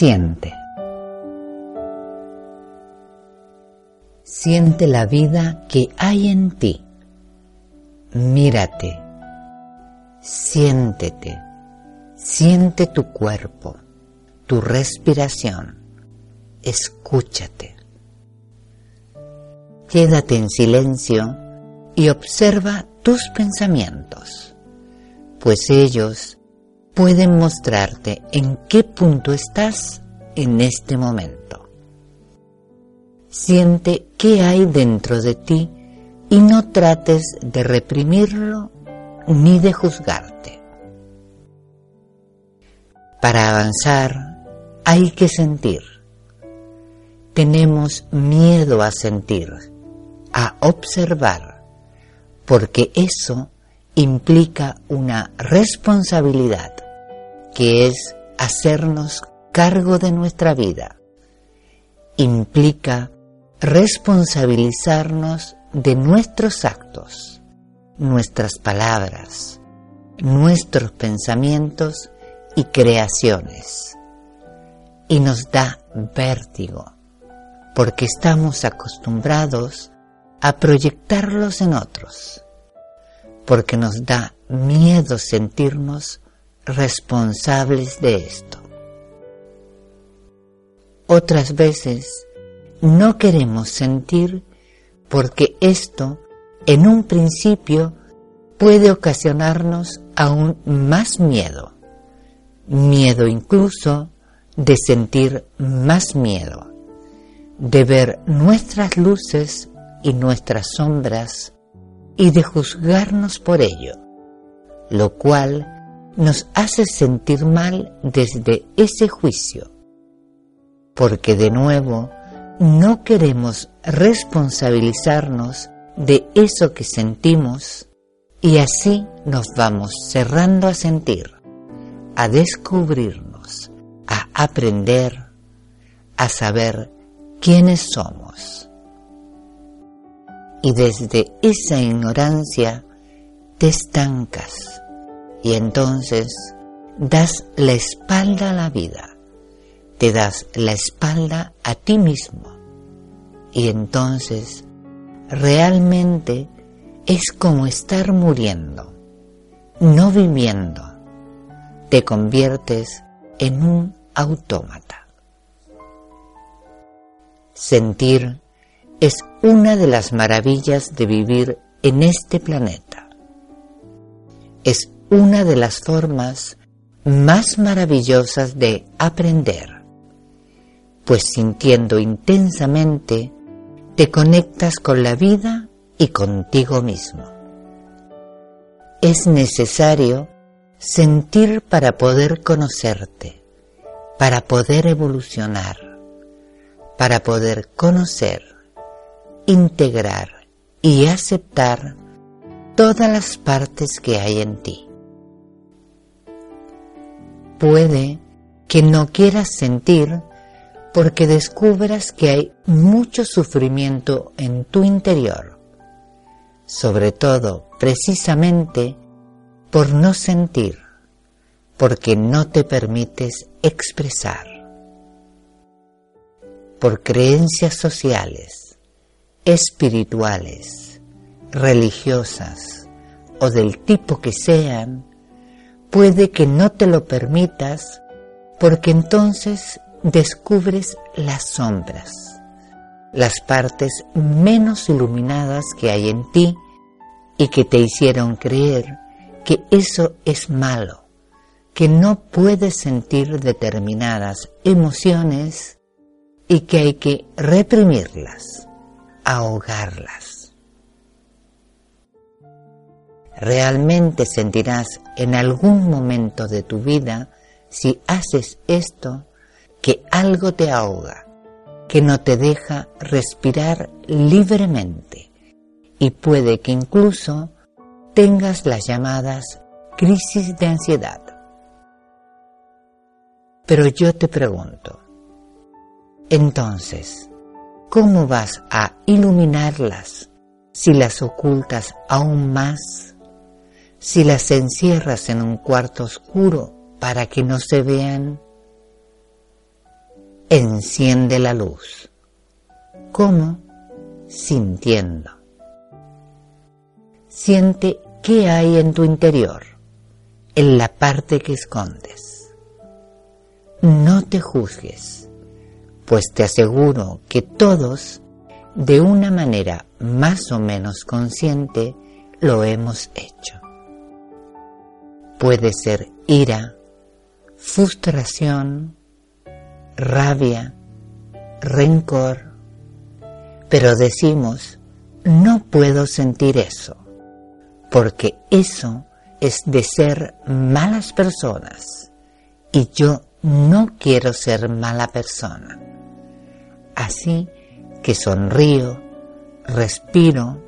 Siente. Siente la vida que hay en ti. Mírate. Siéntete. Siente tu cuerpo, tu respiración. Escúchate. Quédate en silencio y observa tus pensamientos, pues ellos pueden mostrarte en qué punto estás en este momento. Siente qué hay dentro de ti y no trates de reprimirlo ni de juzgarte. Para avanzar hay que sentir. Tenemos miedo a sentir, a observar, porque eso implica una responsabilidad que es hacernos cargo de nuestra vida. Implica responsabilizarnos de nuestros actos, nuestras palabras, nuestros pensamientos y creaciones. Y nos da vértigo, porque estamos acostumbrados a proyectarlos en otros, porque nos da miedo sentirnos responsables de esto. Otras veces no queremos sentir porque esto en un principio puede ocasionarnos aún más miedo, miedo incluso de sentir más miedo, de ver nuestras luces y nuestras sombras y de juzgarnos por ello, lo cual nos hace sentir mal desde ese juicio, porque de nuevo no queremos responsabilizarnos de eso que sentimos y así nos vamos cerrando a sentir, a descubrirnos, a aprender, a saber quiénes somos. Y desde esa ignorancia te estancas y entonces das la espalda a la vida, te das la espalda a ti mismo y entonces realmente es como estar muriendo, no viviendo, te conviertes en un autómata. Sentir es una de las maravillas de vivir en este planeta. Es una de las formas más maravillosas de aprender, pues sintiendo intensamente te conectas con la vida y contigo mismo. Es necesario sentir para poder conocerte, para poder evolucionar, para poder conocer, integrar y aceptar todas las partes que hay en ti puede que no quieras sentir porque descubras que hay mucho sufrimiento en tu interior, sobre todo precisamente por no sentir, porque no te permites expresar, por creencias sociales, espirituales, religiosas o del tipo que sean, puede que no te lo permitas porque entonces descubres las sombras, las partes menos iluminadas que hay en ti y que te hicieron creer que eso es malo, que no puedes sentir determinadas emociones y que hay que reprimirlas, ahogarlas. Realmente sentirás en algún momento de tu vida, si haces esto, que algo te ahoga, que no te deja respirar libremente y puede que incluso tengas las llamadas crisis de ansiedad. Pero yo te pregunto, entonces, ¿cómo vas a iluminarlas si las ocultas aún más? Si las encierras en un cuarto oscuro para que no se vean? Enciende la luz. ¿Cómo? Sintiendo. Siente qué hay en tu interior, en la parte que escondes no te juzgues, pues te aseguro que todos, de una manera más o menos consciente, lo hemos hecho. Puede ser ira, frustración, rabia, rencor, pero decimos, no puedo sentir eso, porque eso es de ser malas personas y yo no quiero ser mala persona. Así que sonrío, respiro,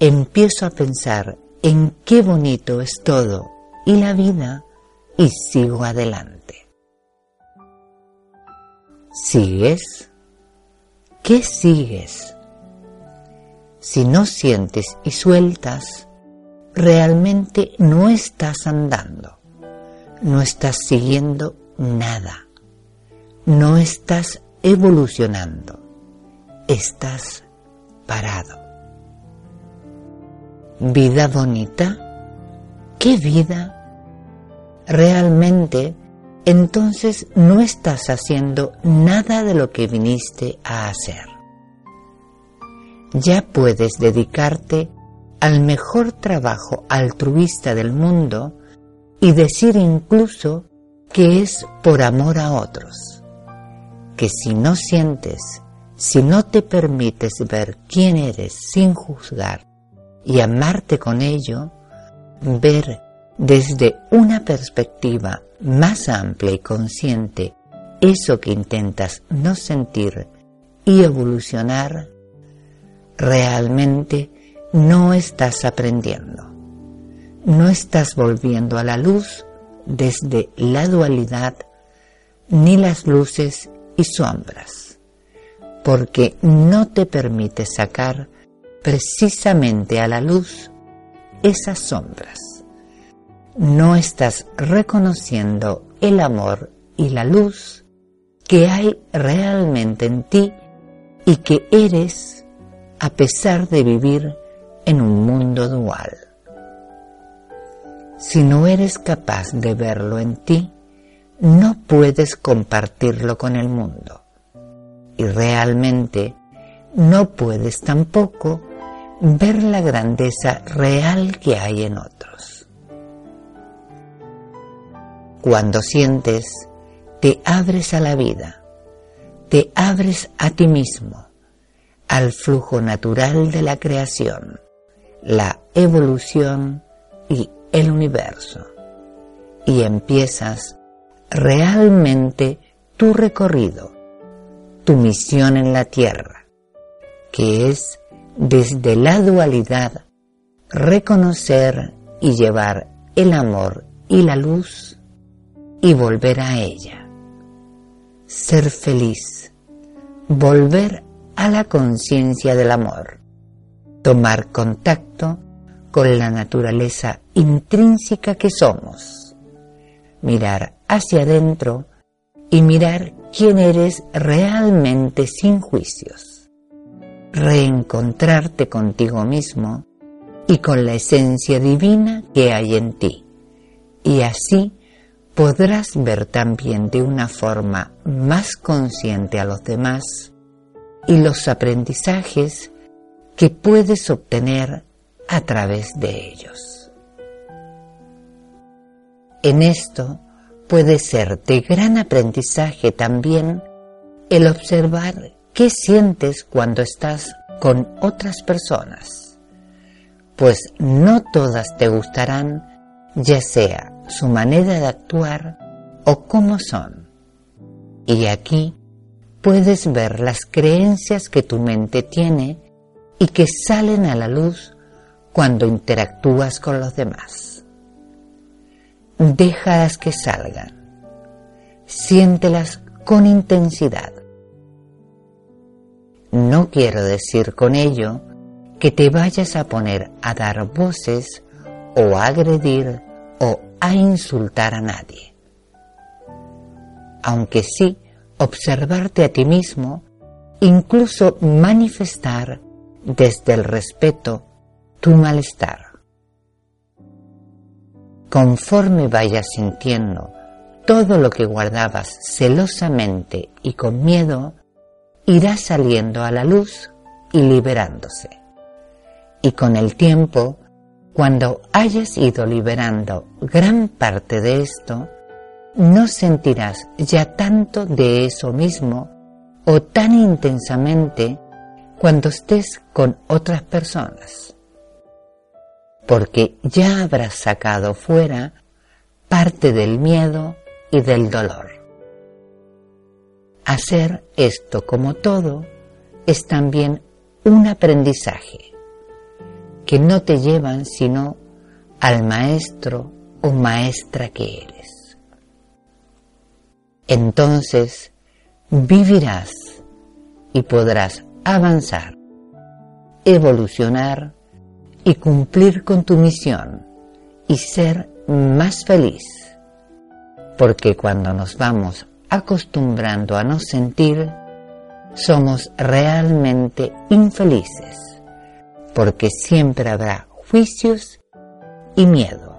empiezo a pensar en qué bonito es todo y la vida y sigo adelante. ¿Sigues? ¿Qué sigues? Si no sientes y sueltas, realmente no estás andando, no estás siguiendo nada. No estás evolucionando, estás parado. ¿Vida bonita? ¿Qué vida? Realmente, entonces no estás haciendo nada de lo que viniste a hacer. Ya puedes dedicarte al mejor trabajo altruista del mundo y decir incluso que es por amor a otros, que si no sientes, si no te permites ver quién eres sin juzgar y amarte con ello, ver desde una perspectiva más amplia y consciente eso que intentas no sentir y evolucionar, realmente no estás aprendiendo, no estás volviendo a la luz desde la dualidad ni las luces y sombras, porque no te permite sacar precisamente a la luz esas sombras. No estás reconociendo el amor y la luz que hay realmente en ti y que eres a pesar de vivir en un mundo dual. Si no eres capaz de verlo en ti, no puedes compartirlo con el mundo. Y realmente no puedes tampoco ver la grandeza real que hay en otros. Cuando sientes, te abres a la vida, te abres a ti mismo, al flujo natural de la creación, la evolución y el universo. Y empiezas realmente tu recorrido, tu misión en la tierra, que es desde la dualidad reconocer y llevar el amor y la luz y volver a ella. Ser feliz, volver a la conciencia del amor, tomar contacto con la naturaleza intrínseca que somos, mirar hacia adentro y mirar quién eres realmente sin juicios, reencontrarte contigo mismo y con la esencia divina que hay en ti, y así podrás ver también de una forma más consciente a los demás y los aprendizajes que puedes obtener a través de ellos. En esto puede ser de gran aprendizaje también el observar qué sientes cuando estás con otras personas, pues no todas te gustarán, ya sea su manera de actuar o cómo son. Y aquí puedes ver las creencias que tu mente tiene y que salen a la luz cuando interactúas con los demás. Déjalas que salgan. Siéntelas con intensidad. No quiero decir con ello que te vayas a poner a dar voces o agredir o a insultar a nadie. Aunque sí, observarte a ti mismo, incluso manifestar desde el respeto tu malestar. Conforme vayas sintiendo todo lo que guardabas celosamente y con miedo, irá saliendo a la luz y liberándose. Y con el tiempo, cuando hayas ido liberando gran parte de esto, no sentirás ya tanto de eso mismo o tan intensamente cuando estés con otras personas, porque ya habrás sacado fuera parte del miedo y del dolor. Hacer esto como todo es también un aprendizaje que no te llevan sino al maestro o maestra que eres. Entonces vivirás y podrás avanzar, evolucionar y cumplir con tu misión y ser más feliz. Porque cuando nos vamos acostumbrando a no sentir, somos realmente infelices, porque siempre habrá juicios y miedo.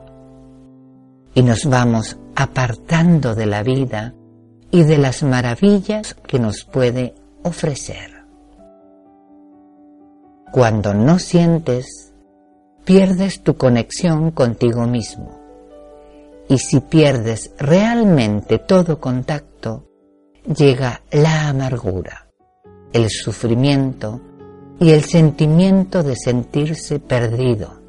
Y nos vamos apartando de la vida y de las maravillas que nos puede ofrecer. Cuando no sientes, pierdes tu conexión contigo mismo y si pierdes realmente todo contacto, llega la amargura, el sufrimiento y el sentimiento de sentirse perdido,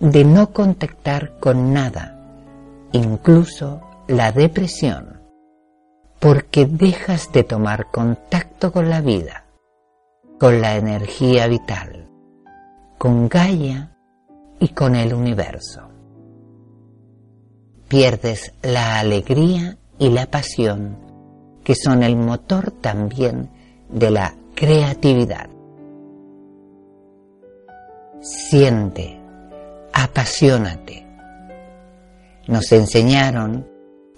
de no contactar con nada, incluso la depresión, porque dejas de tomar contacto con la vida, con la energía vital, con Gaia y con el universo pierdes la alegría y la pasión, que son el motor también de la creatividad. Siente, apasionate. Nos enseñaron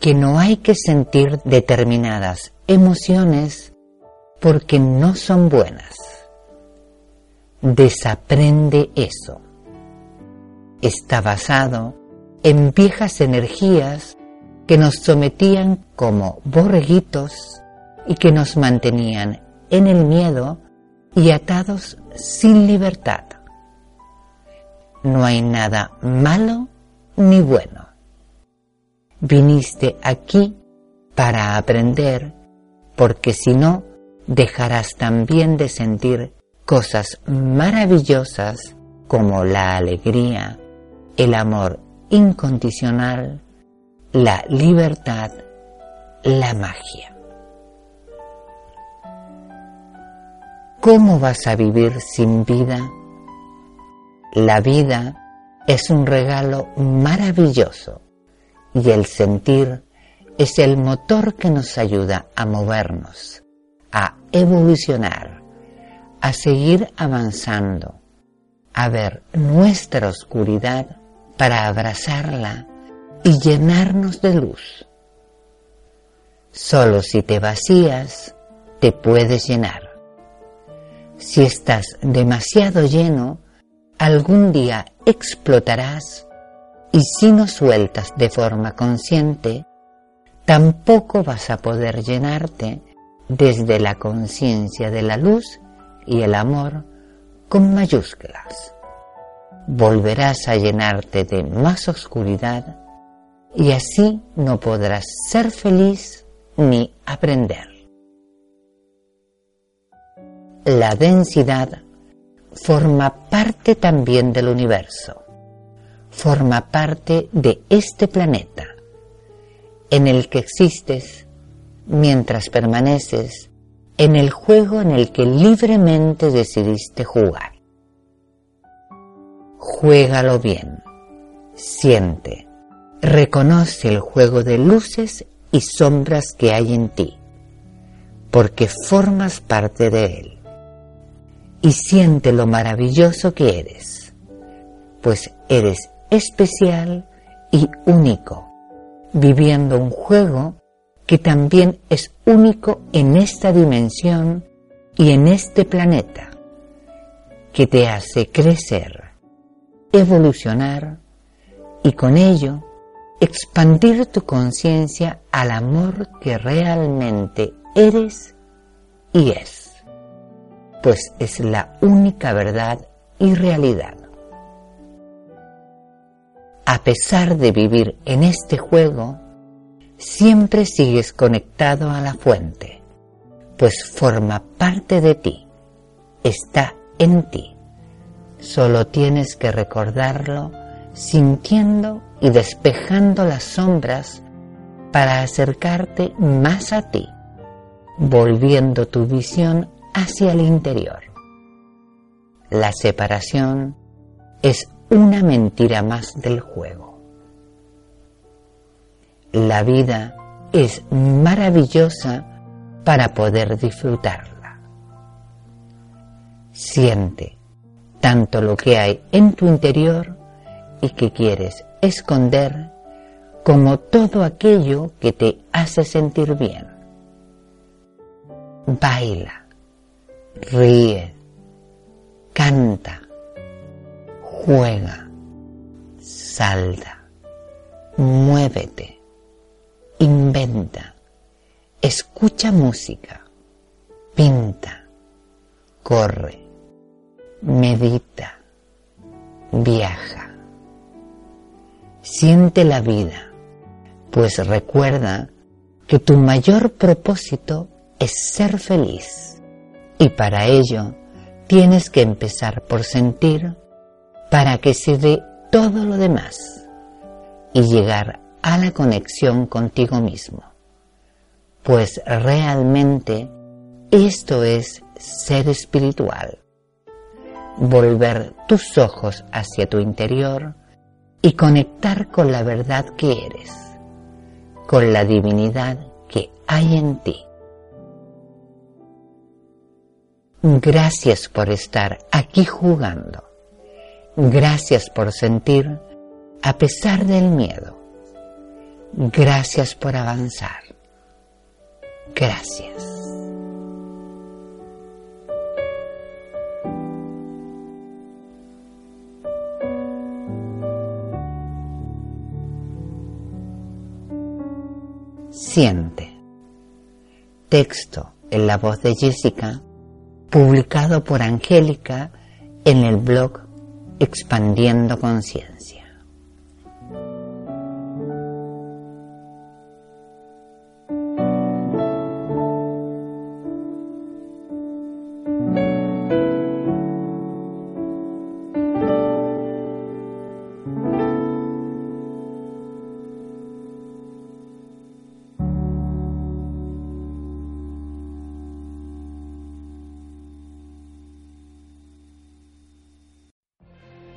que no hay que sentir determinadas emociones porque no son buenas. Desaprende eso. Está basado en viejas energías que nos sometían como borreguitos y que nos mantenían en el miedo y atados sin libertad. No hay nada malo ni bueno. Viniste aquí para aprender, porque si no, dejarás también de sentir cosas maravillosas como la alegría, el amor incondicional, la libertad, la magia. ¿Cómo vas a vivir sin vida? La vida es un regalo maravilloso y el sentir es el motor que nos ayuda a movernos, a evolucionar, a seguir avanzando, a ver nuestra oscuridad para abrazarla y llenarnos de luz. Solo si te vacías, te puedes llenar. Si estás demasiado lleno, algún día explotarás y si no sueltas de forma consciente, tampoco vas a poder llenarte desde la conciencia de la luz y el amor con mayúsculas volverás a llenarte de más oscuridad y así no podrás ser feliz ni aprender. La densidad forma parte también del universo, forma parte de este planeta en el que existes mientras permaneces en el juego en el que libremente decidiste jugar. Juégalo bien, siente, reconoce el juego de luces y sombras que hay en ti, porque formas parte de él. Y siente lo maravilloso que eres, pues eres especial y único, viviendo un juego que también es único en esta dimensión y en este planeta, que te hace crecer, evolucionar y con ello expandir tu conciencia al amor que realmente eres y es, pues es la única verdad y realidad. A pesar de vivir en este juego, siempre sigues conectado a la fuente, pues forma parte de ti, está en ti. Solo tienes que recordarlo sintiendo y despejando las sombras para acercarte más a ti, volviendo tu visión hacia el interior. La separación es una mentira más del juego. La vida es maravillosa para poder disfrutarla. Siente tanto lo que hay en tu interior y que quieres esconder como todo aquello que te hace sentir bien. Baila, ríe, canta, juega, salta, muévete inventa, escucha música, pinta, corre, medita, viaja. Siente la vida, pues recuerda que tu mayor propósito es ser feliz y para ello tienes que empezar por sentir para que se dé todo lo demás y llegar a la conexión contigo mismo, pues realmente esto es ser espiritual, volver tus ojos hacia tu interior y conectar con la verdad que eres, con la divinidad que hay en ti. Gracias por estar aquí jugando. Gracias por sentir a pesar del miedo Gracias por avanzar. Gracias. Siente. Texto en la voz de Jessica, publicado por Angélica en el blog Expandiendo Conciencia.